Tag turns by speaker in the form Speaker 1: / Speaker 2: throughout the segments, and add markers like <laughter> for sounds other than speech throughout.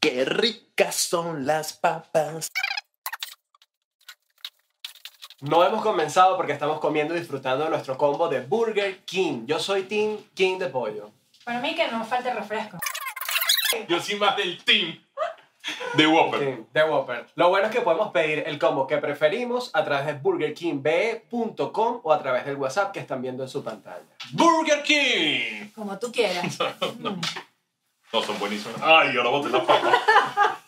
Speaker 1: Qué ricas son las papas.
Speaker 2: No hemos comenzado porque estamos comiendo y disfrutando de nuestro combo de Burger King. Yo soy Team King de pollo.
Speaker 3: Para mí que no falte refresco.
Speaker 1: Yo soy más del team de Whopper.
Speaker 2: De Whopper. Lo bueno es que podemos pedir el combo que preferimos a través de burgerkingbe.com o a través del WhatsApp que están viendo en su pantalla.
Speaker 1: Burger King.
Speaker 3: Como tú quieras. <laughs>
Speaker 1: No, no son buenísimos. Ay, ahora boté la papa.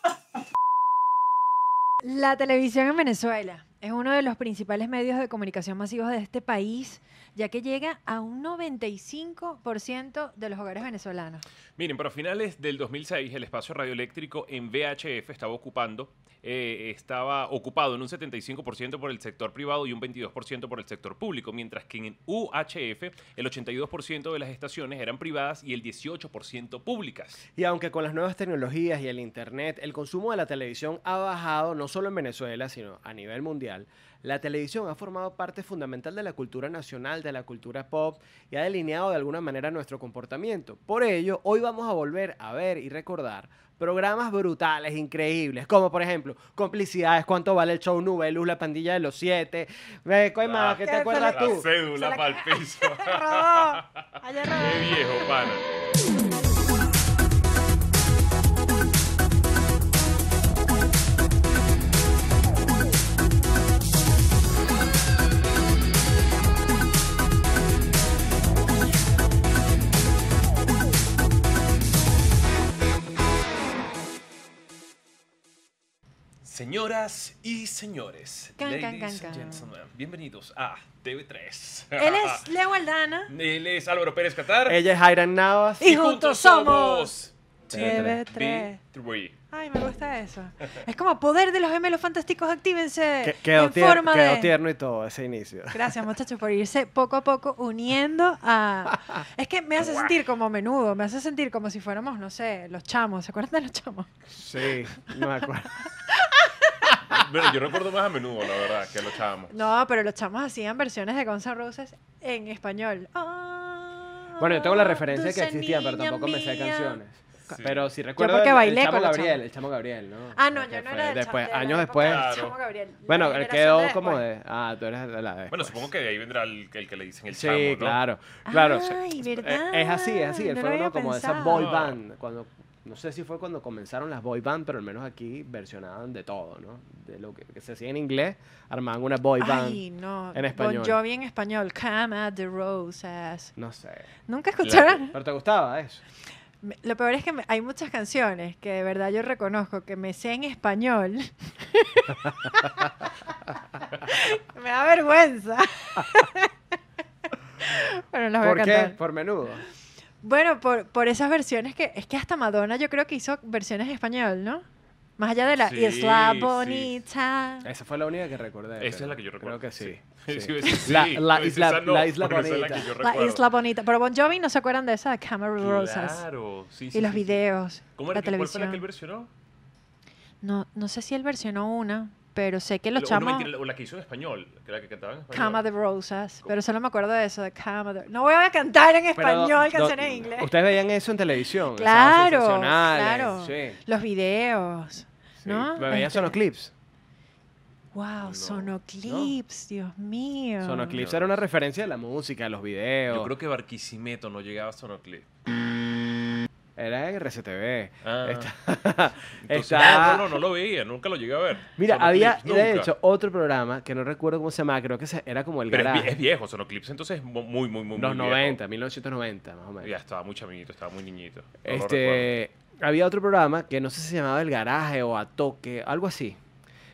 Speaker 3: La televisión en Venezuela es uno de los principales medios de comunicación masivos de este país, ya que llega a un 95% de los hogares venezolanos.
Speaker 4: Miren, para finales del 2006 el espacio radioeléctrico en VHF estaba ocupando, eh, estaba ocupado en un 75% por el sector privado y un 22% por el sector público, mientras que en UHF el 82% de las estaciones eran privadas y el 18% públicas.
Speaker 5: Y aunque con las nuevas tecnologías y el Internet el consumo de la televisión ha bajado no solo en Venezuela, sino a nivel mundial, la televisión ha formado parte fundamental de la cultura nacional, de la cultura pop y ha delineado de alguna manera nuestro comportamiento. Por ello, hoy vamos a volver a ver y recordar programas brutales, increíbles, como por ejemplo Complicidades, Cuánto vale el show Nube Luz, La pandilla de los siete. Ve, ¿Qué te
Speaker 3: ¿Qué
Speaker 5: acuerdas
Speaker 4: La
Speaker 5: tú?
Speaker 4: cédula
Speaker 3: la-
Speaker 4: para el piso. <laughs> Qué viejo, pana. Señoras y señores,
Speaker 3: Can, can,
Speaker 4: ladies
Speaker 3: can,
Speaker 4: and gentlemen, bienvenidos a TV3.
Speaker 3: Él es <laughs> Leo Aldana.
Speaker 4: Él es Álvaro Pérez Catar.
Speaker 5: Ella es Jairan Navas.
Speaker 3: Y juntos somos
Speaker 5: TV3.
Speaker 4: TV3.
Speaker 3: Ay, me gusta eso. Es como poder de los gemelos fantásticos, actívense
Speaker 5: Que- quedó,
Speaker 3: en
Speaker 5: tier-
Speaker 3: forma
Speaker 5: quedó
Speaker 3: de...
Speaker 5: tierno y todo ese inicio.
Speaker 3: Gracias, muchachos, por irse poco a poco uniendo a... <laughs> Es que me hace sentir como menudo, me hace sentir como si fuéramos, no sé, los chamos. ¿Se acuerdan de los chamos?
Speaker 5: Sí, no me acuerdo. <laughs>
Speaker 4: Bueno, yo recuerdo más a menudo, la verdad, que lo echábamos.
Speaker 3: No, pero los chamos hacían versiones de Guns N' Roses en español. Ah,
Speaker 5: Bueno, yo tengo la referencia que existía, pero tampoco me sé
Speaker 3: mía.
Speaker 5: canciones.
Speaker 4: Sí.
Speaker 5: Pero sí recuerdo
Speaker 3: porque
Speaker 5: el-
Speaker 3: bailé
Speaker 5: el Chamo
Speaker 3: con los
Speaker 5: Gabriel,
Speaker 3: chamos.
Speaker 5: el Chamo Gabriel, ¿no?
Speaker 3: Ah, no, yo no
Speaker 5: fue
Speaker 3: era del
Speaker 5: después,
Speaker 3: chamo, de
Speaker 5: años después.
Speaker 4: Claro.
Speaker 3: Chamo Gabriel,
Speaker 5: Bueno, él
Speaker 3: generación
Speaker 5: quedó
Speaker 3: de
Speaker 5: como de. Ah, tú eres de la de.
Speaker 4: Bueno, supongo que de ahí vendrá el, el que le dicen el
Speaker 5: Sí,
Speaker 4: chamo, ¿no?
Speaker 5: claro. Claro.
Speaker 3: Ay,
Speaker 5: sí.
Speaker 3: ¿verdad?
Speaker 5: Eh, Es así, es así. Él
Speaker 3: No
Speaker 5: fue uno como de esa boy band. Cuando, no sé si fue cuando comenzaron las boy band, pero al menos aquí versionaban de todo, ¿no? De lo que, que se hacía en inglés, armaban una boy band.
Speaker 3: Ay, no.
Speaker 5: en español.
Speaker 3: Bon Jovi en español. Come at the roses.
Speaker 5: No sé.
Speaker 3: ¿Nunca escucharon?
Speaker 5: ¿Pero te gustaba eso?
Speaker 3: Lo peor es que me- hay muchas canciones que de verdad yo reconozco que me sé en español. <laughs> me da vergüenza. <laughs> Pero las voy a
Speaker 5: ¿Por qué? Por menudo.
Speaker 3: Bueno, por, por esas versiones que... Es que hasta Madonna yo creo que hizo versiones en español, ¿no? Más allá de la
Speaker 4: Sí,
Speaker 3: Isla
Speaker 4: sí.
Speaker 3: Bonita.
Speaker 5: Esa fue la única que recordé.
Speaker 4: Esa es la que yo recuerdo.
Speaker 5: Creo que sí.
Speaker 4: Sí,
Speaker 5: sí.
Speaker 4: sí, <laughs> sí, sí,
Speaker 5: La- la isla-
Speaker 4: no,
Speaker 5: la
Speaker 4: es la
Speaker 5: bonita.
Speaker 4: que
Speaker 3: La. Isla Bonita. Pero Bon Jovi no se acuerdan de esa de Cameron Roses.
Speaker 4: Claro, sí, sí.
Speaker 3: Y los videos.
Speaker 4: ¿Cómo
Speaker 3: la
Speaker 4: era que, ¿Cuál fue la
Speaker 3: televisión.
Speaker 4: que él versionó?
Speaker 3: No, no sé si él versionó una, pero sé que los chamos...
Speaker 4: mentira, o la que hizo en español, que la que cantaba en español.
Speaker 3: Cama de Rosas, pero solo me acuerdo de eso, de Cama de... No voy a cantar en
Speaker 5: Pero,
Speaker 3: español canciones en inglés.
Speaker 5: Ustedes veían eso en televisión.
Speaker 3: Claro, claro.
Speaker 5: Sí.
Speaker 3: Los videos,
Speaker 5: sí.
Speaker 3: ¿no?
Speaker 5: Veían
Speaker 3: Este-
Speaker 5: sonoclips.
Speaker 3: Wow,
Speaker 4: No,
Speaker 3: sonoclips, Dios mío.
Speaker 5: Sonoclips
Speaker 4: No.
Speaker 5: era una referencia de la música, de los videos.
Speaker 4: Yo creo que Barquisimeto no llegaba a Sonoclip.
Speaker 5: Era en RCTV.
Speaker 4: Ah.
Speaker 5: Está-
Speaker 4: Entonces, <laughs>
Speaker 5: está-
Speaker 4: no, no, lo veía, nunca lo llegué a ver.
Speaker 5: Mira, había de hecho otro programa que no recuerdo cómo se llamaba, creo que era como el
Speaker 4: Pero
Speaker 5: garage.
Speaker 4: es viejo, Sonoclips, entonces es mu- muy, muy, muy,
Speaker 5: los
Speaker 4: muy
Speaker 5: 90, 1990 más o
Speaker 4: viejo.
Speaker 5: menos.
Speaker 4: Ya estaba muy chamito, estaba muy niñito. No.
Speaker 5: Este, había otro programa que no sé si se llamaba El Garaje o A Toque, algo así,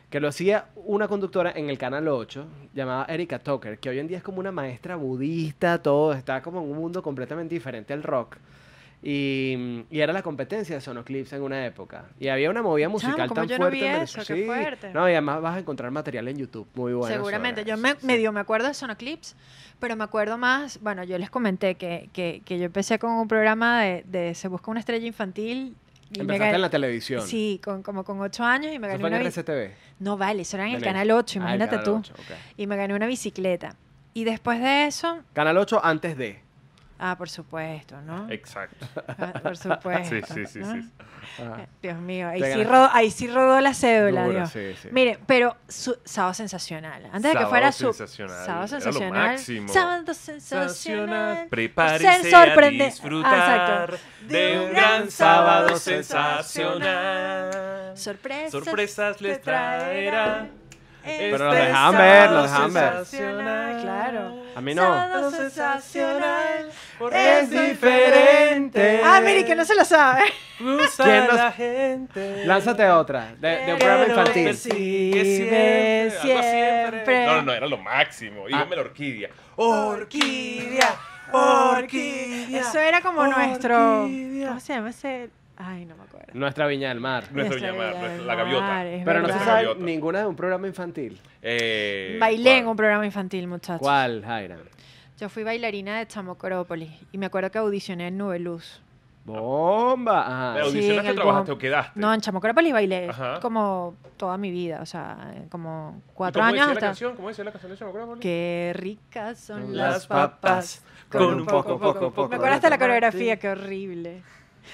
Speaker 5: que lo hacía una conductora en el canal 8 llamada Erika Tucker, que hoy en día es como una maestra budista, todo está como en un mundo completamente diferente al rock. Y, y era la competencia de Sonoclips en una época. Y había una movida musical
Speaker 3: ¿cómo
Speaker 5: tan
Speaker 3: yo no
Speaker 5: fuerte.
Speaker 3: vi
Speaker 5: en
Speaker 3: eso? Qué
Speaker 5: Sí.
Speaker 3: fuerte.
Speaker 5: No, y además vas a encontrar material en YouTube muy bueno.
Speaker 3: Seguramente. Yo me,
Speaker 5: sí.
Speaker 3: medio me acuerdo de Sonoclips, pero me acuerdo más, bueno, yo les comenté que, que, que yo empecé con un programa de, de Se Busca una Estrella Infantil. y
Speaker 5: Empezaste
Speaker 3: gané-
Speaker 5: en la televisión.
Speaker 3: Sí, con, como con ocho años y me
Speaker 5: ¿Eso
Speaker 3: gané
Speaker 5: fue
Speaker 3: una
Speaker 5: en
Speaker 3: bi-
Speaker 5: RCTV?
Speaker 3: No vale, eso era en el. Canal 8,
Speaker 5: Ah,
Speaker 3: imagínate
Speaker 5: Canal
Speaker 3: tú.
Speaker 5: 8, ok.
Speaker 3: Y me gané una bicicleta. Y después de eso,
Speaker 5: Canal 8 antes de.
Speaker 3: Ah, por supuesto, ¿no?
Speaker 4: Exacto.
Speaker 3: Ah, Por supuesto.
Speaker 4: Sí, sí, sí,
Speaker 3: ¿no?
Speaker 4: sí.
Speaker 5: Ah,
Speaker 3: Dios mío, ahí sí, rodó, ahí sí rodó la cédula, Dios.
Speaker 5: sí, sí.
Speaker 3: Mire, pero su, sábado sensacional. Antes de que fuera su
Speaker 4: sensacional,
Speaker 3: sábado
Speaker 4: era lo
Speaker 3: sensacional.
Speaker 4: máximo.
Speaker 3: Sábado sensacional.
Speaker 4: Prepárese a disfrutar
Speaker 3: Ah, exacto.
Speaker 4: de un gran sábado sensacional.
Speaker 3: Sorpresas,
Speaker 4: Sorpresas les traerá.
Speaker 3: Este
Speaker 5: Pero lo dejaban ver, lo dejaban ver.
Speaker 3: sensacional, Claro.
Speaker 5: A mí no.
Speaker 3: Sensacional.
Speaker 5: Es diferente.
Speaker 3: Ah, mire, que no se lo sabe.
Speaker 5: ¿Quién nos-
Speaker 4: la gente.
Speaker 5: Lánzate otra, de, de un programa infantil.
Speaker 3: persigue
Speaker 4: siempre,
Speaker 3: siempre.
Speaker 4: No, no, no, era lo máximo. Dígame la orquídea.
Speaker 3: Orquídea, orquídea. Eso era como nuestro.
Speaker 4: Orquídea.
Speaker 3: ¿Cómo se llama ese? Ay, no me acuerdo.
Speaker 5: Nuestra Viña del Mar.
Speaker 3: Nuestra
Speaker 4: nuestra-
Speaker 3: del
Speaker 4: la gaviota.
Speaker 3: Mar, es
Speaker 5: Pero no se
Speaker 3: verdad.
Speaker 5: sabe
Speaker 4: Gaviota.
Speaker 5: ninguna de un programa infantil.
Speaker 4: Eh,
Speaker 3: Bailé en un programa infantil, muchachos.
Speaker 5: ¿Cuál, Jaira?
Speaker 3: Yo fui bailarina de Chamocrópolis y me acuerdo que audicioné en Nubeluz.
Speaker 5: Bomba. Ajá.
Speaker 4: ¿Pero
Speaker 3: Sí,
Speaker 4: audicionaste,
Speaker 3: el
Speaker 4: trabajaste o quedaste?
Speaker 3: No, en Chamocrópolis bailé
Speaker 4: Ajá.
Speaker 3: como toda mi vida, o sea, como
Speaker 4: ¿Y
Speaker 3: cuatro
Speaker 4: cómo
Speaker 3: años
Speaker 4: decía la
Speaker 3: hasta.
Speaker 4: canción? ¿Cómo decía la canción de Chamacrópolis?
Speaker 3: Qué ricas son las
Speaker 5: las
Speaker 3: papas. Con un poco, poco,
Speaker 5: poco
Speaker 3: Me acuerdo hasta la coreografía, qué horrible.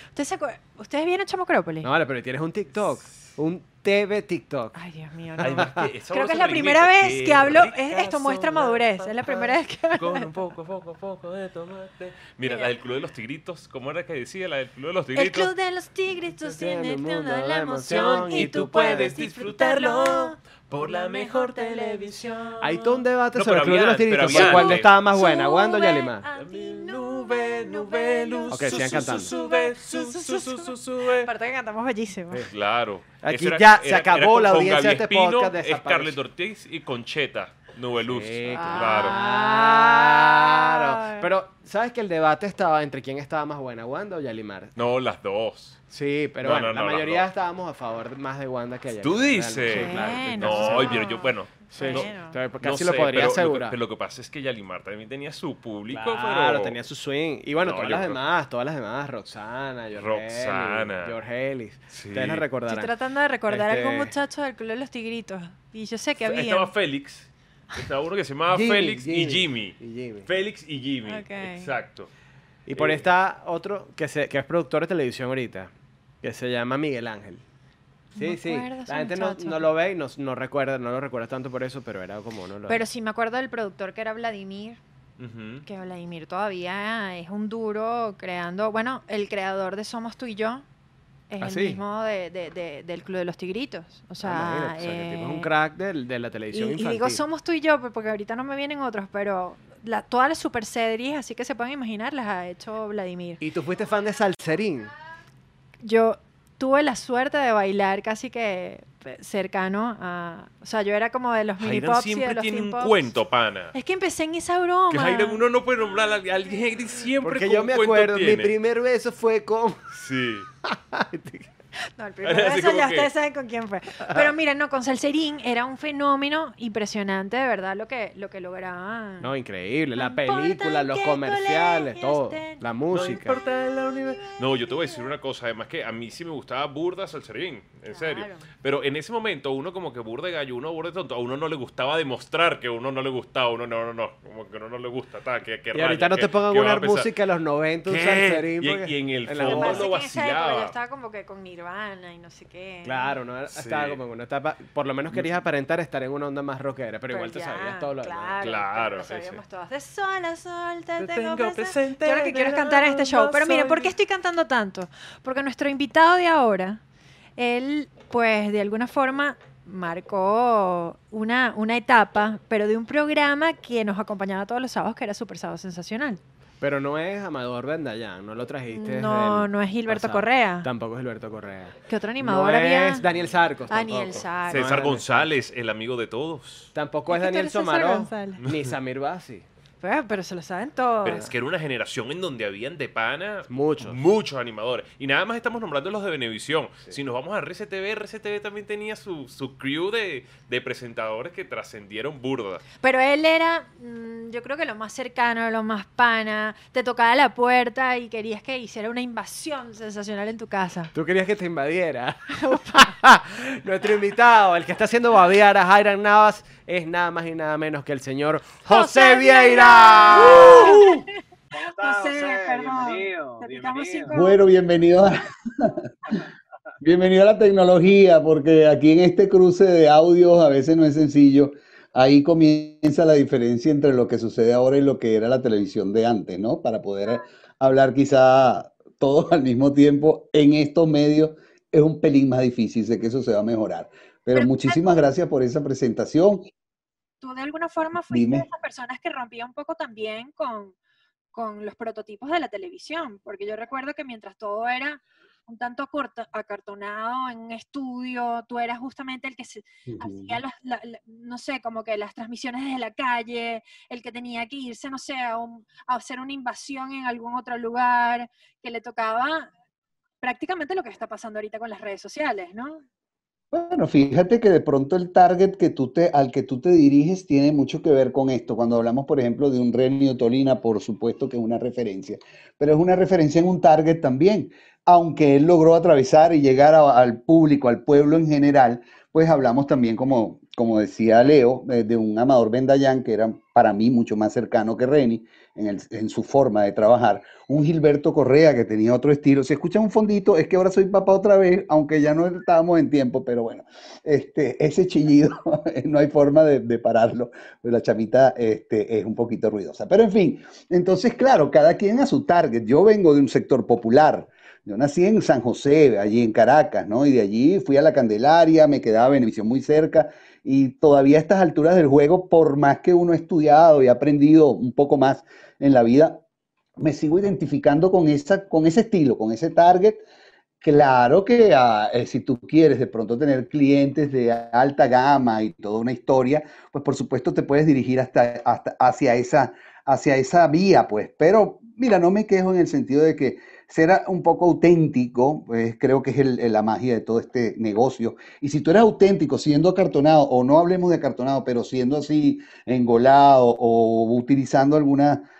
Speaker 3: ¿Ustedes, se acuer- ¿Ustedes vieron Chamocrópolis?
Speaker 5: No, vale, pero tienes un TikTok. Un TV TikTok.
Speaker 3: Ay, Dios mío, no.
Speaker 4: Además que esa
Speaker 3: Creo que es la primera vez que hablo. es- esto muestra madurez. Es la primera vez que.
Speaker 4: Con un poco, poco, poco de tomate. Mira, la del Club de los Tigritos. ¿Cómo era que decía la del Club de los
Speaker 3: El
Speaker 4: Tigritos?
Speaker 3: club de los tigritos
Speaker 5: Tiene el
Speaker 3: toda
Speaker 5: de
Speaker 3: la emoción y tú puedes disfrutarlo por la mejor televisión.
Speaker 5: Hay todo un debate
Speaker 4: No,
Speaker 5: sobre el Club de los Tigritos. ¿Cuál estaba más buena, Wanda o
Speaker 3: Sube
Speaker 5: Yalimar?
Speaker 3: a ti,
Speaker 4: Nube, nube, luz.
Speaker 5: Ok, sigan cantando.
Speaker 4: su, Sube, su, su, su, su, sube.
Speaker 3: Aparte que cantamos bellísimo.
Speaker 4: Claro.
Speaker 5: Aquí
Speaker 4: Eso
Speaker 5: se acabó la
Speaker 4: con
Speaker 5: audiencia de este podcast.
Speaker 4: Scarlett Ortiz y Concheta. Nube Luz.
Speaker 5: Sí,
Speaker 4: claro.
Speaker 5: Pero, ¿sabes que el debate estaba entre quién estaba más buena, Wanda o Yalimar?
Speaker 4: No, las dos.
Speaker 5: Sí, pero
Speaker 4: No,
Speaker 5: bueno,
Speaker 4: no,
Speaker 5: la
Speaker 4: no, las
Speaker 5: mayoría
Speaker 4: dos.
Speaker 5: estábamos a favor más de Wanda que de
Speaker 4: ¿Tú
Speaker 5: Yalimar,
Speaker 4: dices?
Speaker 5: Sí, claro.
Speaker 3: Bueno.
Speaker 4: No,
Speaker 3: No.
Speaker 4: pero yo, bueno.
Speaker 5: Sí,
Speaker 3: Bueno.
Speaker 5: sí,
Speaker 3: No
Speaker 5: casi
Speaker 4: no
Speaker 5: lo
Speaker 4: sé,
Speaker 5: podría
Speaker 4: pero,
Speaker 5: asegurar.
Speaker 4: Lo que, pero lo que pasa es que Yalimar también tenía su público,
Speaker 5: Claro,
Speaker 4: pero...
Speaker 5: tenía su swing. Y bueno,
Speaker 4: No,
Speaker 5: todas
Speaker 4: yo
Speaker 5: las
Speaker 4: creo-
Speaker 5: demás, todas las demás, Roxana, George
Speaker 4: Roxana.
Speaker 5: Ellis, George Ellis.
Speaker 4: Sí.
Speaker 5: Ustedes la
Speaker 3: Estoy
Speaker 5: recordarán.
Speaker 3: tratando de recordar
Speaker 5: Este-
Speaker 3: algún muchacho del club de los tigritos. Y yo sé que había.
Speaker 4: Estaba Félix. Estaba uno que se llamaba
Speaker 5: Jimmy,
Speaker 4: Félix y Jimmy.
Speaker 5: Y Jimmy.
Speaker 4: Félix y Jimmy. Exacto.
Speaker 5: Y por
Speaker 4: Eh,
Speaker 5: ahí está otro que, se, que es productor de televisión ahorita, que se llama Miguel Ángel. Sí, sí.
Speaker 3: acuerdo
Speaker 5: La gente no, no lo ve y no, no recuerda, no lo recuerda tanto por eso, pero era como uno lo
Speaker 3: Pero sí me acuerdo del productor que era Vladimir.
Speaker 4: Ujú.
Speaker 3: Que Vladimir todavía es un duro creando. Bueno, el creador de Somos tú y yo es
Speaker 5: ¿Ah,
Speaker 3: el
Speaker 5: sí?
Speaker 3: mismo de, de- de- del Club de los Tigritos. O sea,
Speaker 5: Ah, o sea, que el tipo es un
Speaker 3: eh,
Speaker 5: crack del- de la
Speaker 3: Y,
Speaker 5: televisión
Speaker 3: y
Speaker 5: infantil.
Speaker 3: digo somos tú y yo, pues, porque ahorita no me vienen otros, pero la, todas las super series, así que se pueden imaginar, las ha hecho Vladimir.
Speaker 5: ¿Y tú fuiste fan de Salserín?
Speaker 3: Yo tuve la suerte de bailar casi que cercano a... O sea, yo era como de los mini pops y de
Speaker 4: siempre
Speaker 3: los
Speaker 4: tiene un
Speaker 3: pops.
Speaker 4: cuento, pana.
Speaker 3: Es que empecé en esa broma.
Speaker 4: Que Jairan uno no puede nombrar a alguien y siempre
Speaker 5: Porque
Speaker 4: con
Speaker 5: yo me acuerdo, mi primer beso fue con...
Speaker 4: Sí.
Speaker 3: No, el primer
Speaker 4: Así
Speaker 3: beso ya
Speaker 4: que-
Speaker 3: ustedes saben con quién fue. Pero mira, no, con Salserín era un fenómeno impresionante, de verdad, lo que, lo que lograban.
Speaker 5: No, increíble. La
Speaker 3: No
Speaker 5: película, los comerciales, todo.
Speaker 3: estén.
Speaker 5: La
Speaker 4: No
Speaker 5: música.
Speaker 4: importa la univer- No, yo te voy a decir una cosa, además que a mí sí me gustaba burda Salserín, en serio. Pero en ese momento uno como que burda de gallo, uno burda de tonto, a uno no le gustaba demostrar que uno no le gustaba, uno no, no, no, como que uno no le gusta, ta, que, que
Speaker 5: y ahorita no te pongan una música de los 90, un salserín.
Speaker 4: Y y en el
Speaker 5: la
Speaker 3: que
Speaker 4: fondo lo
Speaker 3: que en esa época
Speaker 4: vacilaba.
Speaker 3: yo estaba como que con Nirvana y no sé qué.
Speaker 5: Claro, no
Speaker 4: Sí.
Speaker 5: estaba como en una etapa, por lo menos querías aparentar estar en una onda más rockera, pero igual te
Speaker 3: ya,
Speaker 5: sabías todo lo demás.
Speaker 3: claro,
Speaker 4: Claro,
Speaker 3: pero nos
Speaker 4: sí, sí.
Speaker 3: sabíamos todas de sol a sol, te
Speaker 4: Te
Speaker 3: tengo,
Speaker 4: tengo
Speaker 3: presente. Yo lo que quiero es cantar en este show. Pero miren, ¿por qué estoy cantando tanto? Porque nuestro invitado de ahora, él, pues, de alguna forma marcó una, una etapa, pero de un programa que nos acompañaba todos los sábados, que era Super Sábado Sensacional.
Speaker 5: Pero no es Amador Bendayán, no lo trajiste.
Speaker 3: No, no es Gilberto
Speaker 5: pasado.
Speaker 3: Correa.
Speaker 5: Tampoco es Gilberto Correa.
Speaker 3: ¿Qué otro
Speaker 5: No
Speaker 3: animador había?
Speaker 5: es Daniel Sarcos.
Speaker 3: Daniel. Sarcos.
Speaker 5: No
Speaker 4: César González, el amigo de todos.
Speaker 5: Tampoco es
Speaker 3: Es que tú
Speaker 5: Daniel Somaró,
Speaker 3: González.
Speaker 5: ni Samir Basi.
Speaker 3: Pues, pero se lo saben todos.
Speaker 4: Pero es que era una generación en donde habían de pana
Speaker 5: Muchos.
Speaker 4: muchos animadores. Y nada más estamos nombrando los de Venevisión. Si nos vamos a RCTV, RCTV también tenía su, su crew de, de presentadores que trascendieron burda.
Speaker 3: Pero él era, mm, yo creo que lo más cercano, lo más pana. Te tocaba la puerta y querías que hiciera una invasión sensacional en tu casa.
Speaker 5: Tú querías que te invadiera. <laughs> <laughs> Nuestro invitado, el que está haciendo babear a Jairan Navas, es nada más y nada menos que el señor José
Speaker 3: José
Speaker 5: Vieira. Estás,
Speaker 3: José,
Speaker 5: José?
Speaker 3: perdón.
Speaker 5: Bienvenido,
Speaker 6: Bueno, bienvenido a, <laughs> bienvenido a la tecnología, porque aquí en este cruce de audios a veces no es sencillo. Ahí comienza la diferencia entre lo que sucede ahora y lo que era la televisión de antes, ¿no? Para poder hablar quizá todos al mismo tiempo en estos medios es un pelín más difícil, sé que eso se va a mejorar. Pero
Speaker 3: Pero-
Speaker 6: muchísimas gracias por esa presentación.
Speaker 3: tú de alguna forma fuiste de
Speaker 6: Dime.
Speaker 3: esas personas que rompía un poco también con, con los prototipos de la televisión, porque yo recuerdo que mientras todo era un tanto acartonado en un estudio, tú eras justamente el que se, hacía las- la- la- no sé, como que las transmisiones desde la calle, el que tenía que irse, no sé, a, un- a hacer una invasión en algún otro lugar, que le tocaba prácticamente lo que está pasando ahorita con las redes sociales, ¿no?
Speaker 6: Bueno, fíjate que de pronto el target que tú te, al que tú te diriges tiene mucho que ver con esto. Cuando hablamos, por ejemplo, de un Renio Tolina, por supuesto que es una referencia, pero es una referencia en un target también. Aunque él logró atravesar y llegar al público, al pueblo en general, pues hablamos también, como, como decía Leo, de, de un Amador Bendayán, que era para mí mucho más cercano que Reni en, su forma de trabajar. Un Gilberto Correa que tenía otro estilo. Si escuchan un fondito, es que ahora soy papá otra vez, aunque ya no estábamos en tiempo, pero bueno, este, ese chillido <laughs> no hay forma de, de pararlo. La chamita este, es un poquito ruidosa. Pero en fin, entonces, claro, cada quien a su target. Yo vengo de un sector popular. Yo nací en San José, allí en Caracas, ¿no? Y de allí fui a la Candelaria, me quedaba Benevisión muy cerca. Y todavía a estas alturas del juego, por más que uno ha estudiado y ha aprendido un poco más en la vida, me sigo identificando con, esa, con ese estilo, con ese target. Claro que ah, eh, si tú quieres de pronto tener clientes de alta gama y toda una historia, pues por supuesto te puedes dirigir hasta, hasta hacia esa, hacia esa vía, pues. Pero mira, no me quejo en el sentido de que ser un poco auténtico, pues creo que es el- la magia de todo este negocio. Y si tú eres auténtico siendo acartonado, o no hablemos de acartonado, pero siendo así engolado o utilizando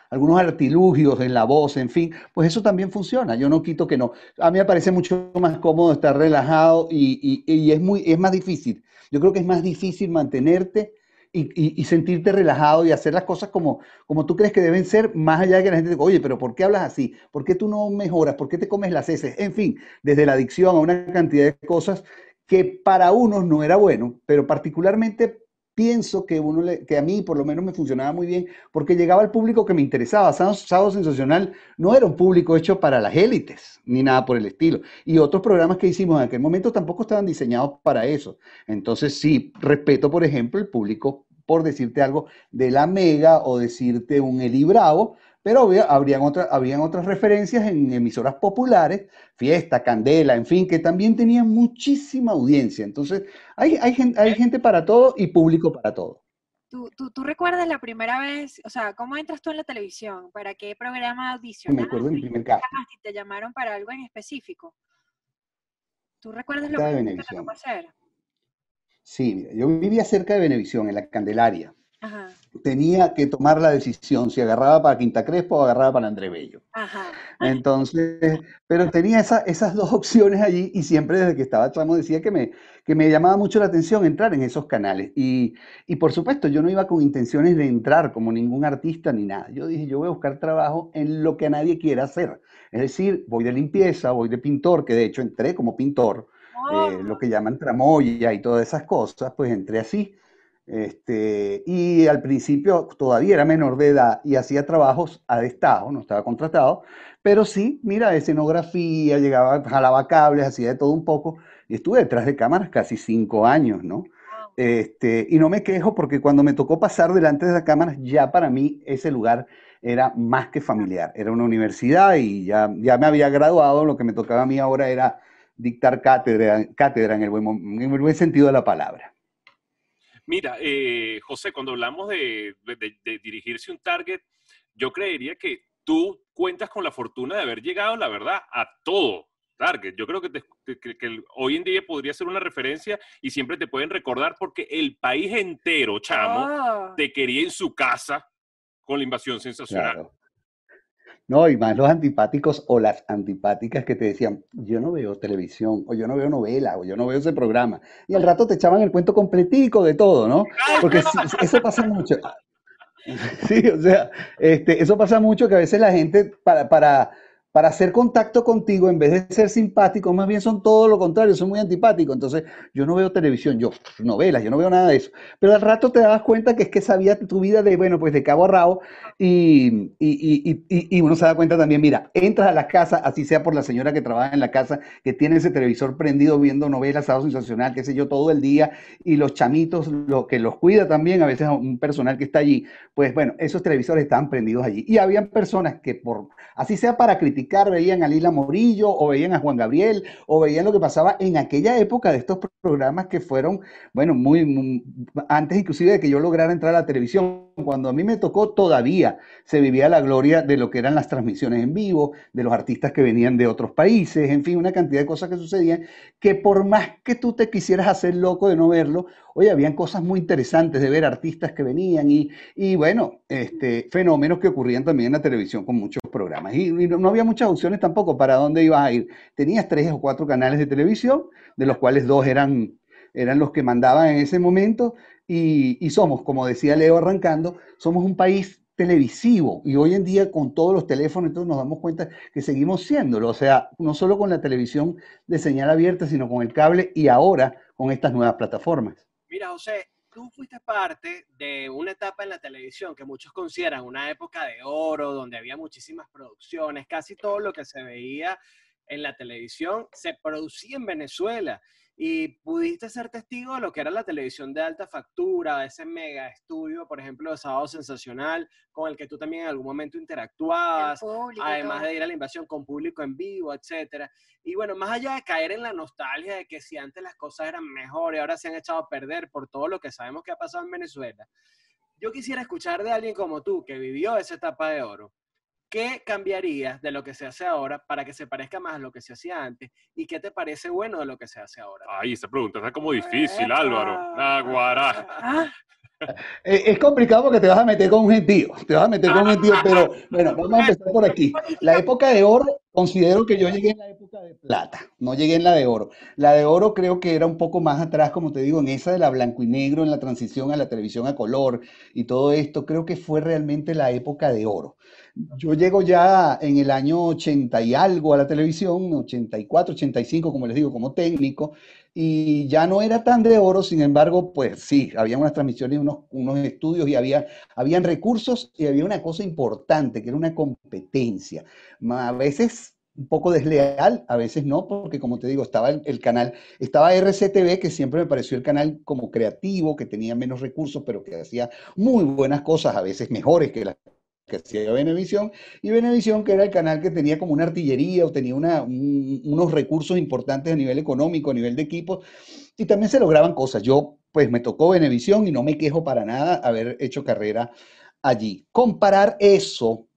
Speaker 6: algunos artilugios en la voz, en fin, pues eso también funciona. Yo no quito que no. A mí me parece mucho más cómodo estar relajado y, y- y es, muy, es más difícil. Yo creo que es más difícil mantenerte y, y- sentirte relajado y hacer las cosas como, como tú crees que deben ser, más allá de que la gente diga, oye, pero ¿por qué hablas así? ¿Por qué tú no mejoras? ¿Por qué te comes las heces? En fin, desde la adicción a una cantidad de cosas que para unos no era bueno, pero particularmente pienso que, uno le- que a mí por lo menos me funcionaba muy bien porque llegaba al público que me interesaba. Sábado, Sábado Sensacional no era un público hecho para las élites, ni nada por el estilo. Y otros programas que hicimos en aquel momento tampoco estaban diseñados para eso. Entonces sí, respeto, por ejemplo, el público, por decirte algo, de la Mega o decirte un Eli Bravo, pero había- habrían, otras habrían otras referencias en emisoras populares, Fiesta, Candela, en fin, que también tenían muchísima audiencia. Entonces, hay, hay, gen- hay gente para todo y público para todo.
Speaker 3: ¿Tú, tú, tú recuerdas la primera vez, o sea, cómo entras tú en la televisión? ¿Para qué programa
Speaker 6: Me
Speaker 3: audicionaste?
Speaker 6: acuerdo en primer caso.
Speaker 3: si te llamaron para algo en específico. ¿Tú recuerdas lo que te tocó hacer?
Speaker 6: Sí, yo vivía cerca de Venevisión, en la Candelaria.
Speaker 3: Ajá,
Speaker 6: Tenía que tomar la decisión si agarraba para Quinta Crespo o agarraba para André Bello.
Speaker 3: ajá.
Speaker 6: Entonces, pero tenía esa- esas dos opciones allí y siempre desde que estaba chamo decía que me, que me llamaba mucho la atención entrar en esos canales. Y, y por supuesto, yo no iba con intenciones de entrar como ningún artista ni nada. Yo dije, yo voy a buscar trabajo en lo que a nadie quiera hacer. Es decir, voy de limpieza, voy de pintor, que de hecho entré como pintor, eh, lo que llaman tramoya y todas esas cosas, pues entré así. Este, y al principio todavía era menor de edad y hacía trabajos a destajo, no estaba contratado, pero sí, mira, escenografía, llegaba, jalaba cables, hacía de todo un poco, y estuve detrás de cámaras casi cinco años, ¿no?
Speaker 3: Wow.
Speaker 6: Este, y no me quejo porque cuando me tocó pasar delante de las cámaras, ya para mí ese lugar era más que familiar, era una universidad y ya, ya me había graduado, lo que me tocaba a mí ahora era dictar cátedra, cátedra en el buen, mo- en el buen sentido de la palabra.
Speaker 4: Mira, eh, José, cuando hablamos de, de- de- dirigirse un target, yo creería que tú cuentas con la fortuna de haber llegado, la verdad, a todo target. Yo creo que, te- que- que- que el- hoy en día podría ser una referencia y siempre te pueden recordar porque el país entero, chamo,
Speaker 3: Oh,
Speaker 4: te quería en su casa con la invasión sensacional.
Speaker 6: Claro. No, y más los antipáticos o las antipáticas que te decían, yo no veo televisión, o yo no veo novela, o yo no veo ese programa. Y al rato te echaban el cuento completico de todo, ¿no? Porque eso pasa mucho. <laughs> Sí, o sea, este, eso pasa mucho que a veces la gente para, para, para hacer contacto contigo, en vez de ser simpático, más bien son todo lo contrario, son muy antipáticos. Entonces, yo no veo televisión, yo novelas, yo no veo nada de eso. Pero al rato te dabas cuenta que es que sabía tu vida de, bueno, pues de cabo a rabo y, y, y, y, uno se da cuenta también, mira, entras a la casa, así sea por la señora que trabaja en la casa, que tiene ese televisor prendido viendo novelas, sábado sensacional, qué sé yo, todo el día, y los chamitos, lo que los cuida también, a veces un personal que está allí, pues bueno, esos televisores estaban prendidos allí. Y habían personas que por, así sea para criticar, veían a Lila Morillo o veían a Juan Gabriel o veían lo que pasaba en aquella época de estos programas que fueron, bueno, muy, antes inclusive de que yo lograra entrar a la televisión. Cuando a mí me tocó todavía se vivía la gloria de lo que eran las transmisiones en vivo, de los artistas que venían de otros países, en fin, una cantidad de cosas que sucedían que por más que tú te quisieras hacer loco de no verlo, oye, habían cosas muy interesantes de ver artistas que venían y, y bueno, este, fenómenos que ocurrían también en la televisión con muchos programas. Y, y no había muchas opciones tampoco para dónde ibas a ir. Tenías tres o cuatro canales de televisión, de los cuales dos eran, eran los que mandaban en ese momento, y, somos, como decía Leo arrancando, somos un país televisivo y hoy en día con todos los teléfonos entonces nos damos cuenta que seguimos siéndolo, o sea, no solo con la televisión de señal abierta, sino con el cable y ahora con estas nuevas plataformas.
Speaker 5: Mira, José, tú fuiste parte de una etapa en la televisión que muchos consideran una época de oro, donde había muchísimas producciones, casi todo lo que se veía en la televisión se producía en Venezuela y pudiste ser testigo de lo que era la televisión de alta factura, ese mega estudio, por ejemplo, de Sábado Sensacional, con el que tú también en algún momento interactuabas, además de ir a la invasión con público en vivo, etcétera. Y bueno, más allá de caer en la nostalgia de que si antes las cosas eran mejor y ahora se han echado a perder por todo lo que sabemos que ha pasado en Venezuela, yo quisiera escuchar de alguien como tú, que vivió esa etapa de oro, ¿Qué cambiarías de lo que se hace ahora para que se parezca más a lo que se hacía antes? ¿Y qué te parece bueno de lo que se hace ahora?
Speaker 4: Ay, esa pregunta está como difícil, Álvaro. Aguará.
Speaker 6: Ah. <laughs> Es complicado porque te vas a meter con un gentío, te vas a meter con un gentío, pero bueno, vamos a empezar por aquí. La época de oro, considero que yo llegué en la época de plata, no llegué en la de oro. La de oro creo que era un poco más atrás, como te digo, en esa de la blanco y negro, en la transición a la televisión a color y todo esto, creo que fue realmente la época de oro. Yo llego ya en el año 80 y algo a la televisión, 84, 85, como les digo, como técnico, y ya no era tan de oro, sin embargo, pues sí, había unas transmisiones, unos, unos estudios y había, habían recursos y había una cosa importante, que era una competencia. A veces un poco desleal, a veces no, porque como te digo, estaba el, el, canal, estaba RCTV, que siempre me pareció el canal como creativo, que tenía menos recursos, pero que hacía muy buenas cosas, a veces mejores que las que hacía Venevisión, y Venevisión que era el canal que tenía como una artillería o tenía unos recursos importantes a nivel económico, a nivel de equipo, y también se lograban cosas. Yo, pues me tocó Venevisión y no me quejo para nada haber hecho carrera allí. Comparar eso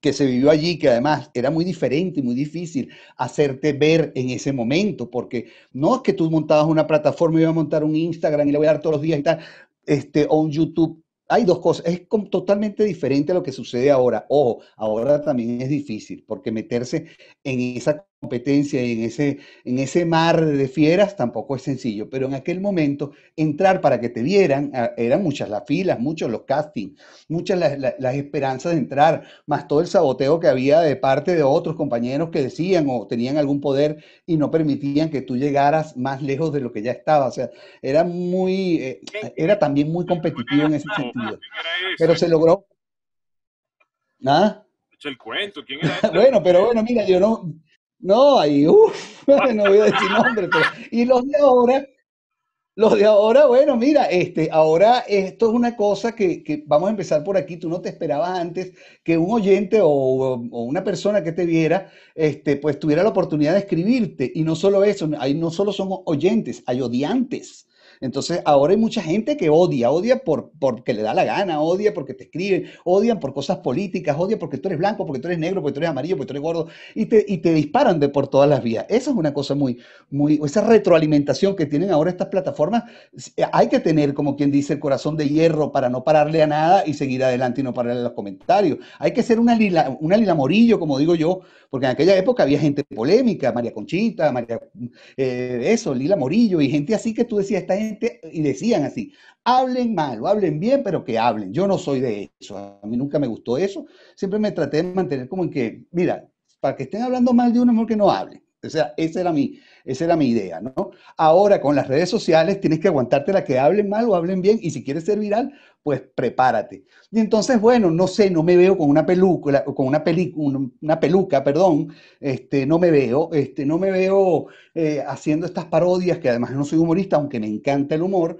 Speaker 6: que se vivió allí, que además era muy diferente y muy difícil hacerte ver en ese momento, porque no es que tú montabas una plataforma y ibas a montar un Instagram y le voy a dar todos los días y tal, este, o un YouTube hay dos cosas, es totalmente diferente a lo que sucede ahora. Ojo, ahora también es difícil, porque meterse en esa competencia y en ese, en ese mar de fieras tampoco es sencillo, pero en aquel momento entrar para que te vieran, ah, eran muchas las filas, muchos los castings, muchas las, las, esperanzas de entrar, más todo el saboteo que había de parte de otros compañeros que decían o tenían algún poder y no permitían que tú llegaras más lejos de lo que ya estaba. O sea, era muy, eh, era también muy competitivo en ese sentido. Pero se logró.
Speaker 4: ¿Nada? el cuento, ¿quién era? <laughs>
Speaker 6: bueno, pero bueno, mira, yo no, no, ahí, uff, <laughs> no voy a decir nombre, y los de ahora, los de ahora, bueno, mira, este, ahora esto es una cosa que, que vamos a empezar por aquí. Tú no te esperabas antes que un oyente o, o, una persona que te viera, este, pues tuviera la oportunidad de escribirte. Y no solo eso, ahí no solo son oyentes, hay odiantes. Entonces, ahora hay mucha gente que odia, odia por, porque le da la gana, odia porque te escriben, odian por cosas políticas, odia porque tú eres blanco, porque tú eres negro, porque tú eres amarillo, porque tú eres gordo, y te, y te disparan de por todas las vías. Esa es una cosa muy, muy, esa retroalimentación que tienen ahora estas plataformas, hay que tener, como quien dice, el corazón de hierro para no pararle a nada y seguir adelante y no pararle a los comentarios. Hay que ser una lila, una lila morillo, como digo yo, porque en aquella época había gente polémica, María Conchita, María, eh, eso, Lila Morillo, y gente así que tú decías, esta gente y decían así, hablen mal o hablen bien, pero que hablen. Yo no soy de eso, a mí nunca me gustó eso. Siempre me traté de mantener como en que, mira, para que estén hablando mal de uno, mejor que no hablen. O sea, esa era mi, esa era mi idea, ¿no? Ahora, con las redes sociales, tienes que aguantarte la que hablen mal o hablen bien, y si quieres ser viral, pues prepárate. Y entonces, bueno, no sé, no me veo con una peluca, con una, una peluca, perdón, este, no me veo, este, no me veo eh, haciendo estas parodias, que además no soy humorista, aunque me encanta el humor,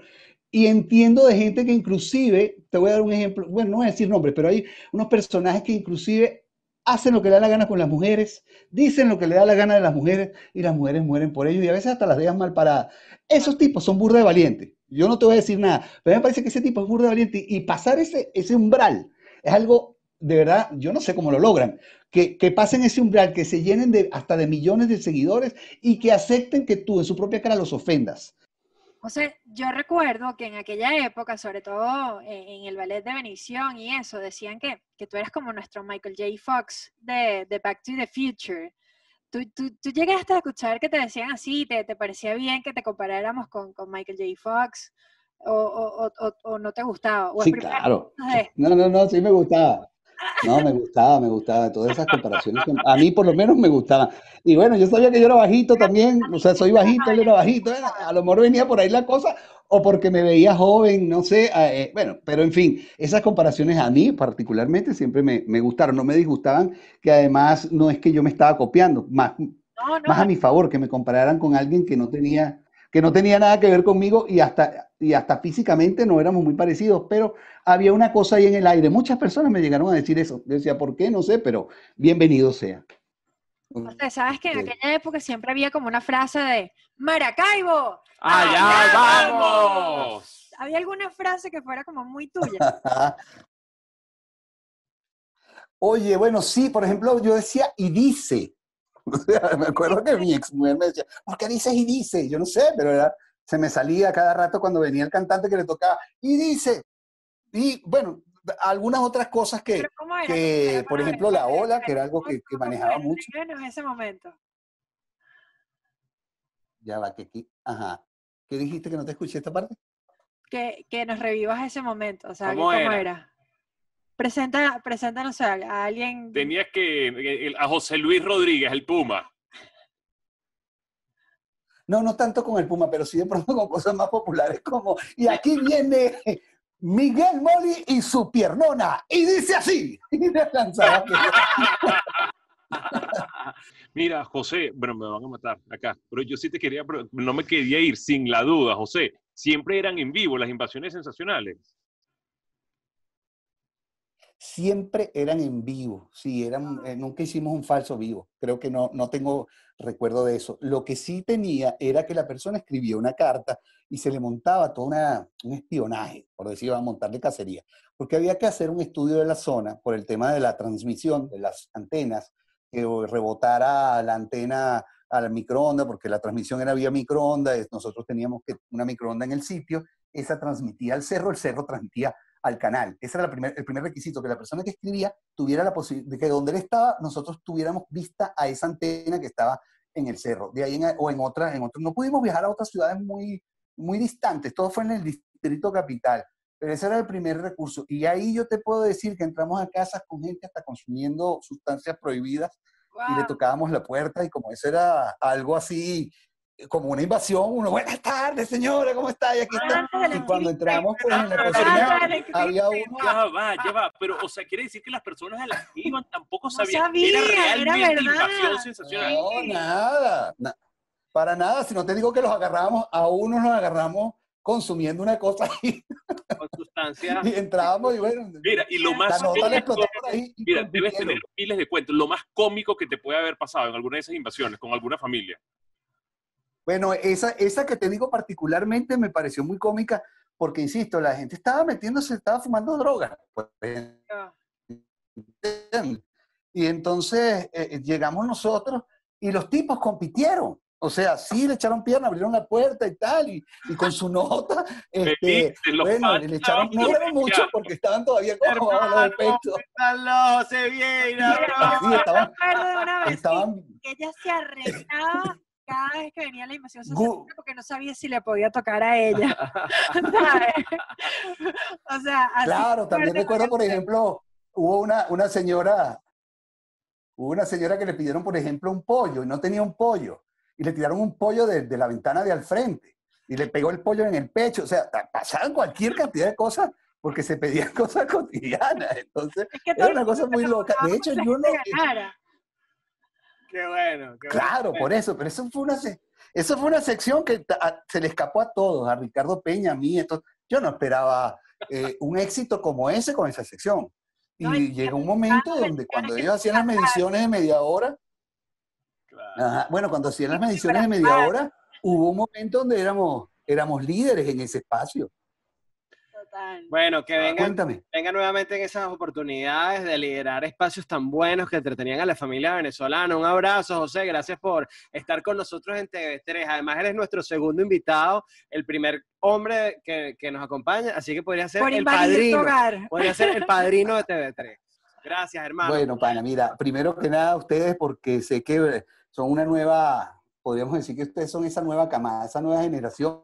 Speaker 6: y entiendo de gente que inclusive, te voy a dar un ejemplo, bueno, no voy a decir nombres, pero hay unos personajes que inclusive hacen lo que le da la gana con las mujeres, dicen lo que le da la gana de las mujeres y las mujeres mueren por ello y a veces hasta las dejan mal paradas. Esos tipos son burda de valientes. Yo no te voy a decir nada, pero me parece que ese tipo es burda de valiente y pasar ese, ese umbral es algo, de verdad, yo no sé cómo lo logran. Que, que pasen ese umbral, que se llenen de, hasta de millones de seguidores y que acepten que tú en su propia cara los ofendas.
Speaker 3: Sea, yo recuerdo que en aquella época, sobre todo en, el ballet de Bendición y eso, decían que, que, tú eras como nuestro Michael J. Fox de, de Back to the Future. ¿Tú, tú, tú, llegaste a escuchar que te decían así, te, te parecía bien que te comparáramos con, con Michael J. Fox? O, o, o, o, no te gustaba?
Speaker 6: sí, claro. No, no, no, sí me gustaba. No, me gustaba, me gustaba. Todas esas comparaciones, a mí por lo menos me gustaban. Y bueno, yo sabía que yo era bajito también, o sea, soy bajito, él era bajito. A lo mejor venía por ahí la cosa, o porque me veía joven, no sé. Eh, bueno, pero en fin, esas comparaciones a mí particularmente siempre me, me, gustaron, no me disgustaban, que además no es que yo me estaba copiando, más, más a mi favor, que me compararan con alguien que no tenía que no tenía nada que ver conmigo y hasta, y hasta físicamente no éramos muy parecidos, pero había una cosa ahí en el aire. Muchas personas me llegaron a decir eso. Yo decía, ¿por qué? No sé, pero bienvenido sea.
Speaker 3: sabes que en aquella época siempre había como una frase de Maracaibo.
Speaker 4: ¡Allá vamos!
Speaker 3: ¿Había alguna frase que fuera como muy tuya? <laughs>
Speaker 6: Oye, bueno, sí, por ejemplo, yo decía y dice. <laughs> me acuerdo que mi ex mujer me decía, ¿por qué dices y dice? Yo no sé, pero era, se me salía cada rato cuando venía el cantante que le tocaba y dice. Y bueno, algunas otras cosas que, que por ejemplo, la ola, que era algo que, que manejaba mucho.
Speaker 3: En ese momento.
Speaker 6: Ya va, que aquí, ajá. ¿Qué dijiste que no te escuché esta parte?
Speaker 3: Que, que nos revivas ese momento, o sea, ¿cómo, era? Presenta, preséntanos a, a alguien.
Speaker 4: Tenías que. A José Luis Rodríguez, el Puma.
Speaker 6: No, no tanto con el Puma, pero sí de pronto con cosas más populares como. Y aquí viene Miguel Moli y su piernona. Y dice así. <laughs>
Speaker 4: Mira, José, bueno, me van a matar acá, pero yo sí te quería, no me quería ir sin la duda, José. Siempre eran en vivo las invasiones sensacionales
Speaker 6: siempre eran en vivo, sí, eran, eh, nunca hicimos un falso vivo, creo que no, no tengo recuerdo de eso. Lo que sí tenía era que la persona escribía una carta y se le montaba todo una, un espionaje, por decir, iba a montarle cacería, porque había que hacer un estudio de la zona por el tema de la transmisión de las antenas, que rebotara la antena a la microondas, porque la transmisión era vía microondas, nosotros teníamos que una microonda en el sitio, esa transmitía al cerro, el cerro transmitía al canal. Ese era el primer requisito, que la persona que escribía tuviera la posibilidad de que donde él estaba, nosotros tuviéramos vista a esa antena que estaba en el cerro. De ahí o en otra, en otro. No pudimos viajar a otras ciudades muy, muy distantes, todo fue en el distrito capital. Pero ese era el primer recurso. Y ahí yo te puedo decir que entramos a casas con gente hasta consumiendo sustancias prohibidas y le tocábamos la puerta y como eso era algo así como una invasión, uno, buenas tardes, señora, ¿cómo está? Y aquí está. Y cuando entramos, pues en la cocina había uno.
Speaker 4: Ya va, ya va, pero, o sea, quiere decir que las personas de las que iban tampoco sabían que era realmente invasión sensacional.
Speaker 6: No, nada, para nada, si no te digo que los agarramos, a uno nos agarramos consumiendo una cosa ahí.
Speaker 4: Con sustancia.
Speaker 6: y entrábamos y bueno.
Speaker 4: Mira, y lo más cómico, mira, debes tener miles de cuentos. Lo más cómico que te puede haber pasado en alguna de esas invasiones con alguna familia.
Speaker 6: Bueno, esa, esa que te digo particularmente me pareció muy cómica porque, insisto, la gente estaba metiéndose, estaba fumando droga. Pues, y entonces eh, eh, llegamos nosotros y los tipos compitieron. O sea, sí, le echaron pierna, abrieron la puerta y tal, y, y con su nota, <laughs> este, bueno, le echaron, no mucho porque estaban todavía como los del pecho.
Speaker 5: se viene,
Speaker 6: sí, estaban, estaban,
Speaker 3: que ella se arreglaba cada vez que venía la invasión socialista porque no sabía si le podía tocar a ella. <laughs> ¿Sabes? o sea, así
Speaker 6: Claro, también recuerdo, por ejemplo, hubo una, una señora, hubo una señora que le pidieron, por ejemplo, un pollo y no tenía un pollo. Y le tiraron un pollo de, de la ventana de al frente y le pegó el pollo en el pecho. O sea, pasaban cualquier cantidad de cosas porque se pedían <laughs> cosas cotidianas. Entonces,
Speaker 3: Es que
Speaker 6: era una cosa muy loca. De hecho, yo no...
Speaker 3: gente ganara.
Speaker 5: Qué bueno. qué
Speaker 6: Claro,
Speaker 5: bueno.
Speaker 6: por eso, pero eso fue una, eso fue una sección que a- se le escapó a todos, a Ricardo Peña, a mí. Entonces, yo no esperaba eh, un éxito como ese con esa sección. Y
Speaker 3: No,
Speaker 6: llegó un momento donde cuando ellos hacían las mediciones de media hora,
Speaker 5: Claro.
Speaker 6: ajá, bueno, cuando hacían las mediciones de media hora, hubo un momento donde éramos, éramos líderes en ese espacio.
Speaker 3: Total.
Speaker 5: Bueno, que vengan,
Speaker 6: Cuéntame.
Speaker 5: vengan nuevamente en esas oportunidades de liderar espacios tan buenos que entretenían a la familia venezolana. Un abrazo, José. Gracias por estar con nosotros en TV3. Además, eres nuestro segundo invitado, el primer hombre que, que nos acompaña, así que podría ser
Speaker 3: Por
Speaker 5: el padrino.
Speaker 3: hogar.
Speaker 5: Podría ser el padrino de <laughs> TV3. Gracias, hermano.
Speaker 6: Bueno, pana, mira, primero que nada ustedes, porque sé que son una nueva, podríamos decir que ustedes son esa nueva camada, esa nueva generación,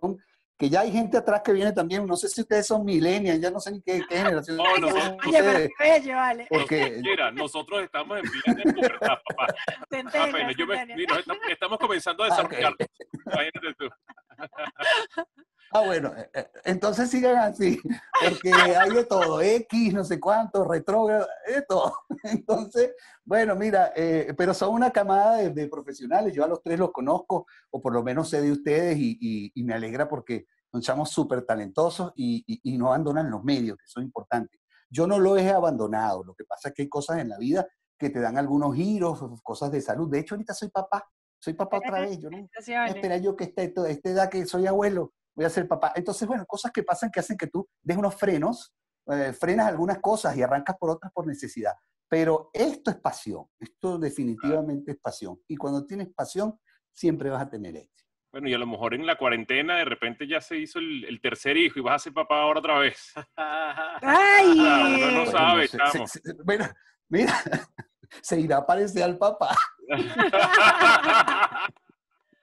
Speaker 6: que ya hay gente atrás que viene también, no sé si ustedes son millennials, ya no sé ni qué, qué <laughs> generación
Speaker 1: No,
Speaker 6: son
Speaker 1: nosotros-
Speaker 3: Oye, pero bello, vale.
Speaker 6: porque
Speaker 1: Mira, nosotros estamos en vías de pubertad, <laughs> papá. Apenas, yo me- mira, estamos, estamos comenzando a
Speaker 6: Ah, ok.
Speaker 1: desarrollar. Imagínate tú. <laughs>
Speaker 6: Ah, bueno, eh, eh, entonces sigan así, <laughs> porque hay de todo, X, no sé cuánto, retrógrado, de todo. <laughs> Entonces, bueno, mira, eh, pero son una camada de, de profesionales, yo a los tres los conozco, o por lo menos sé de ustedes, y, y- y me alegra porque son chamos súper talentosos y, y- no abandonan los medios, que son importantes. Yo no lo he abandonado, lo que pasa es que hay cosas en la vida que te dan algunos giros, cosas de salud. De hecho, ahorita soy papá, soy papá otra vez, yo no, <laughs> no espera yo que esté a esta edad que soy abuelo, voy a ser papá. Entonces, bueno, cosas que pasan que hacen que tú des unos frenos, eh, frenas algunas cosas y arrancas por otras por necesidad. Pero esto es pasión, esto definitivamente es pasión. Y cuando tienes pasión, siempre vas a tener éxito.
Speaker 1: Bueno, y a lo mejor en la cuarentena de repente ya se hizo el, el tercer hijo y vas a ser papá ahora otra vez. <laughs>
Speaker 3: ¡Ay!
Speaker 1: Claro, uno no
Speaker 6: Bueno,
Speaker 1: sabe,
Speaker 6: se-
Speaker 1: chamo.
Speaker 6: se- se- bueno, mira, <laughs> se irá a parecer al papá. <laughs>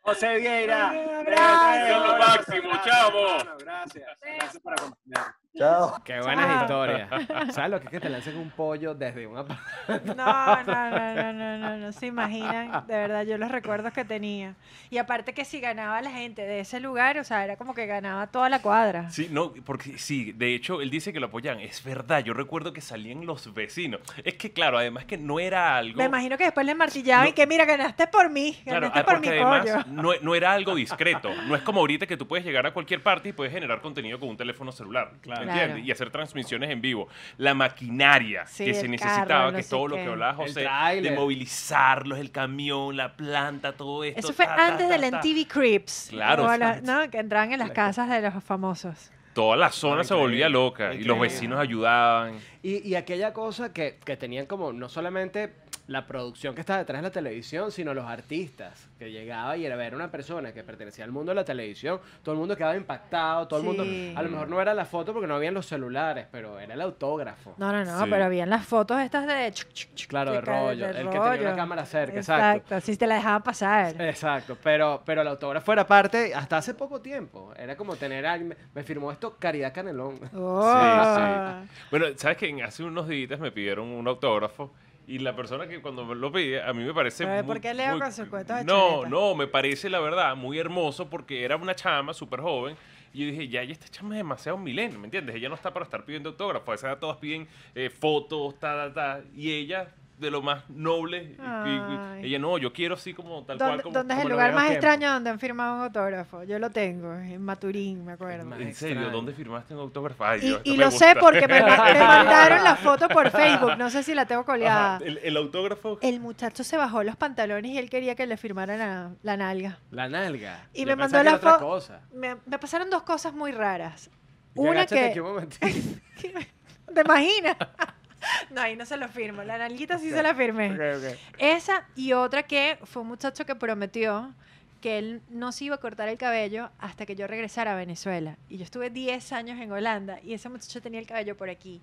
Speaker 5: José Vieira.
Speaker 3: Un
Speaker 5: TV3,
Speaker 3: abrazo.
Speaker 1: Lo máximo,
Speaker 5: hermano, Gracias. Gracias por acompañarnos.
Speaker 6: Chao.
Speaker 5: Qué buenas
Speaker 3: Chao.
Speaker 5: historias. ¿Sabes lo que es que te lancen un pollo desde un apa-
Speaker 3: No, no, no, no, no, no, no se imaginan, de verdad, yo los recuerdos que tenía. Y aparte que si ganaba la gente de ese lugar, o sea, era como que ganaba toda la cuadra.
Speaker 4: Sí, no, porque sí, de hecho, él dice que lo apoyan. Es verdad, yo recuerdo que salían los vecinos. Es que, claro, además que no era algo.
Speaker 3: Me imagino que después le martillaban
Speaker 4: No.
Speaker 3: y que mira, ganaste por mí,
Speaker 4: Claro,
Speaker 3: ganaste
Speaker 4: ah,
Speaker 3: por mi
Speaker 4: además
Speaker 3: pollo.
Speaker 4: no, no era algo <laughs> discreto. No es como ahorita que tú puedes llegar a cualquier parte y puedes generar contenido con un teléfono celular.
Speaker 5: Claro.
Speaker 4: ¿Me entiendes?
Speaker 3: Claro.
Speaker 4: Y hacer transmisiones en vivo. La maquinaria
Speaker 3: Sí,
Speaker 4: que se necesitaba, que todo lo que hablaba José, de movilizarlos, el camión, la planta, todo esto.
Speaker 3: Eso fue
Speaker 4: ta,
Speaker 3: antes del. MTV Crips.
Speaker 4: Claro.
Speaker 3: la- ¿no? Que entraban en las casas de los famosos.
Speaker 4: Toda la zona
Speaker 5: No,
Speaker 4: se volvía loca y los vecinos ayudaban.
Speaker 5: Y, y aquella cosa que, que tenían como no solamente la producción que estaba detrás de la televisión, sino los artistas, que llegaba y era ver una persona que pertenecía al mundo de la televisión, todo el mundo quedaba impactado, todo el mundo,
Speaker 3: Sí.
Speaker 5: a lo mejor no era la foto porque no habían los celulares, pero era el autógrafo.
Speaker 3: No, no, no,
Speaker 4: Sí.
Speaker 3: pero habían las fotos estas de... chuc, chuc, chuc,
Speaker 5: Claro, de
Speaker 3: ca-
Speaker 5: rollo, el que tenía una cámara cerca, exacto.
Speaker 3: si te la dejaban pasar.
Speaker 5: Exacto, pero, pero el autógrafo era parte hasta hace poco tiempo. Era como tener a alguien, me, me firmó esto Caridad Canelón.
Speaker 3: Oh.
Speaker 4: Bueno, ¿sabes que Hace unos días me pidieron un autógrafo y la persona que cuando me lo pide, a mí me parece... Muy-
Speaker 3: ¿por qué Leo
Speaker 4: muy-
Speaker 3: con sus cuentos de
Speaker 4: No,
Speaker 3: chuleta?
Speaker 4: no, me parece la verdad muy hermoso porque era una chama súper joven y yo dije, ya, ya esta chama es demasiado milenio, ¿me entiendes? Ella no está para estar pidiendo autógrafos, a esa edad todas piden eh, fotos, ta, ta, ta, y ella de lo más noble, y- y- y-
Speaker 3: Ay.
Speaker 4: ella no, yo quiero así como tal cual
Speaker 3: ¿Dónde,
Speaker 4: como...
Speaker 3: dónde es
Speaker 5: como
Speaker 3: el lugar más
Speaker 5: tiempo.
Speaker 3: extraño donde han firmado un autógrafo? Yo lo tengo, en Maturín, me acuerdo.
Speaker 4: ¿En serio?
Speaker 5: extraño.
Speaker 4: ¿Dónde firmaste un autógrafo? Ay,
Speaker 3: Y, lo sé porque me, ma- me <laughs> mandaron la foto por Facebook, no sé si la tengo colgada.
Speaker 4: Ajá, el, el autógrafo...
Speaker 3: El muchacho se bajó los pantalones y él quería que le firmaran la, la nalga.
Speaker 5: La nalga.
Speaker 3: Y
Speaker 5: Yo
Speaker 3: me mandó
Speaker 5: que
Speaker 3: la
Speaker 5: era otra
Speaker 3: fo-
Speaker 5: cosa.
Speaker 3: Me, me pasaron dos cosas muy raras.
Speaker 5: Y
Speaker 3: Una que...
Speaker 5: momentito. <laughs>
Speaker 3: ¿Te imaginas? <laughs> <laughs> No, ahí no se lo firmo. La nalguita sí se la firmé.
Speaker 5: Ok, ok.
Speaker 3: Esa y otra que fue un muchacho que prometió que él no se iba a cortar el cabello hasta que yo regresara a Venezuela. Y yo estuve 10 años en Holanda y ese muchacho tenía el cabello por aquí.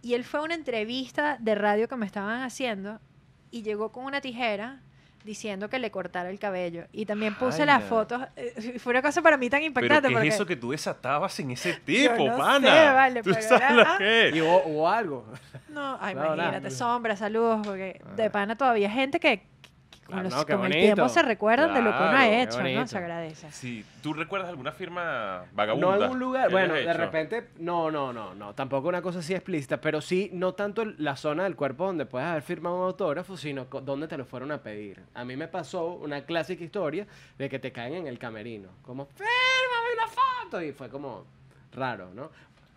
Speaker 3: Y él fue a una entrevista de radio que me estaban haciendo y llegó con una tijera, diciendo que le cortara el cabello. Y también puse las fotos. eh, Fue una cosa para mí tan
Speaker 4: Pero
Speaker 3: impactante.
Speaker 4: ¿qué
Speaker 3: porque
Speaker 4: es eso que tú desatabas en ese
Speaker 3: Yo
Speaker 4: tipo,
Speaker 3: no
Speaker 4: pana?
Speaker 3: sé, vale,
Speaker 4: ¿Tú
Speaker 3: pero
Speaker 4: sabes
Speaker 3: era-
Speaker 4: lo
Speaker 3: ah.
Speaker 4: que es?
Speaker 5: Y hubo, hubo algo.
Speaker 3: No, ay,
Speaker 5: No, nada.
Speaker 3: imagínate, sombra, saludos, porque
Speaker 5: Ah.
Speaker 3: de pana todavía hay gente que,
Speaker 5: Ah,
Speaker 3: los-
Speaker 5: no, qué
Speaker 3: con el tiempo se recuerdan de lo que uno
Speaker 4: Claro,
Speaker 3: ha hecho, ¿no? Se agradece.
Speaker 4: Sí, ¿tú recuerdas alguna firma
Speaker 5: No
Speaker 4: vagabunda?
Speaker 5: en un lugar, bueno, de
Speaker 4: hecho?
Speaker 5: repente, no, no, no, no, tampoco una cosa así explícita, pero sí, no tanto la zona del cuerpo donde puedes haber firmado un autógrafo, sino donde te lo fueron a pedir. A mí me pasó una clásica historia de que te caen en el camerino, como, fírmame una foto, y fue como raro, ¿no?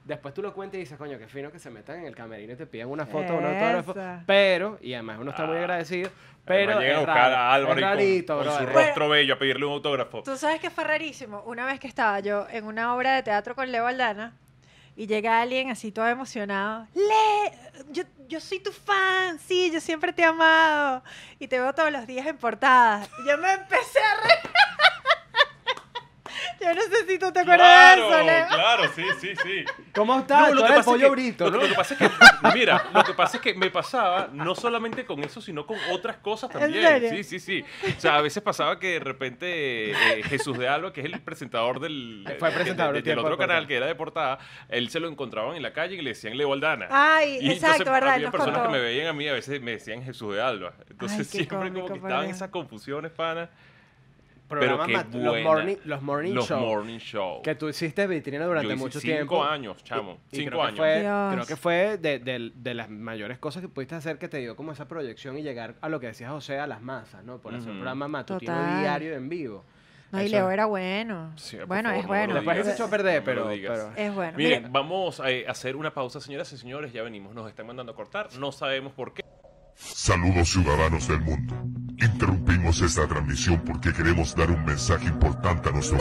Speaker 5: Después tú lo cuentas y dices, coño, qué fino que se metan en el camerino y te piden una foto, un autógrafo, pero, y además uno está muy
Speaker 4: Ah.
Speaker 5: agradecido,
Speaker 4: Pero llegan a buscar a Álvaro y con-
Speaker 5: rarito,
Speaker 4: con, su rostro bello a pedirle un autógrafo.
Speaker 3: Tú sabes que fue rarísimo. Una vez que estaba yo en una obra de teatro con Leo Aldana y llega alguien así todo emocionado. Le, yo, yo soy tu fan, sí, yo siempre te he amado y te veo todos los días en portada. Y yo me empecé a reír. Yo no sé si tú te acuerdas de eso, Leo.
Speaker 4: claro, sí, sí, sí.
Speaker 5: ¿Cómo estás?
Speaker 4: No, lo que pasa es
Speaker 5: pollo
Speaker 4: que-
Speaker 5: brito,
Speaker 4: lo,
Speaker 5: ¿no?
Speaker 4: lo que pasa es que, mira, lo que pasa es que me pasaba no solamente con eso, sino con otras cosas
Speaker 3: ¿En
Speaker 4: también.
Speaker 3: serio?
Speaker 4: Sí, sí, sí. O sea, a veces pasaba que de repente eh, Jesús de Alba, que es el presentador del,
Speaker 5: Fue
Speaker 4: de-
Speaker 5: presentador
Speaker 4: de-
Speaker 5: un
Speaker 4: del
Speaker 5: tiempo
Speaker 4: otro
Speaker 5: de
Speaker 4: canal que era de portada, él se lo encontraban en la calle y le decían Leo Aldana.
Speaker 3: Ay,
Speaker 4: Y
Speaker 3: exacto,
Speaker 4: entonces
Speaker 3: ¿verdad?
Speaker 4: Había personas
Speaker 3: contó.
Speaker 4: que me veían a mí, a veces me decían Jesús de Alba. Entonces
Speaker 3: Ay, qué
Speaker 4: siempre como
Speaker 3: cómico,
Speaker 4: que
Speaker 3: por
Speaker 4: estaban esas confusiones, pana. Pero qué
Speaker 5: los morning, los morning
Speaker 4: Los
Speaker 5: show.
Speaker 4: morning show.
Speaker 5: Que tú hiciste vitrina durante
Speaker 4: Yo hice
Speaker 5: mucho
Speaker 4: cinco
Speaker 5: tiempo.
Speaker 4: años, chamo.
Speaker 5: Y
Speaker 4: cinco
Speaker 5: creo que
Speaker 4: años.
Speaker 5: Fue,
Speaker 3: Dios.
Speaker 5: creo que fue de, de- de las mayores cosas que pudiste hacer que te dio como esa proyección y llegar a lo que decía José, a las masas, ¿no? Por hacer un programa matutino
Speaker 3: Total.
Speaker 5: diario en vivo.
Speaker 3: No, y
Speaker 5: Eso
Speaker 3: Leo era bueno.
Speaker 4: Sí,
Speaker 3: bueno,
Speaker 4: favor,
Speaker 3: es
Speaker 4: no
Speaker 3: bueno.
Speaker 5: Después se echó a perder, pero,
Speaker 3: Es bueno.
Speaker 4: Miren,
Speaker 3: Mira,
Speaker 4: vamos a eh, hacer una pausa, señoras y señores. Ya venimos, nos están mandando a cortar. No sabemos por qué.
Speaker 7: Saludos ciudadanos del mundo. Interrumpimos esta transmisión porque queremos dar un mensaje importante a nuestro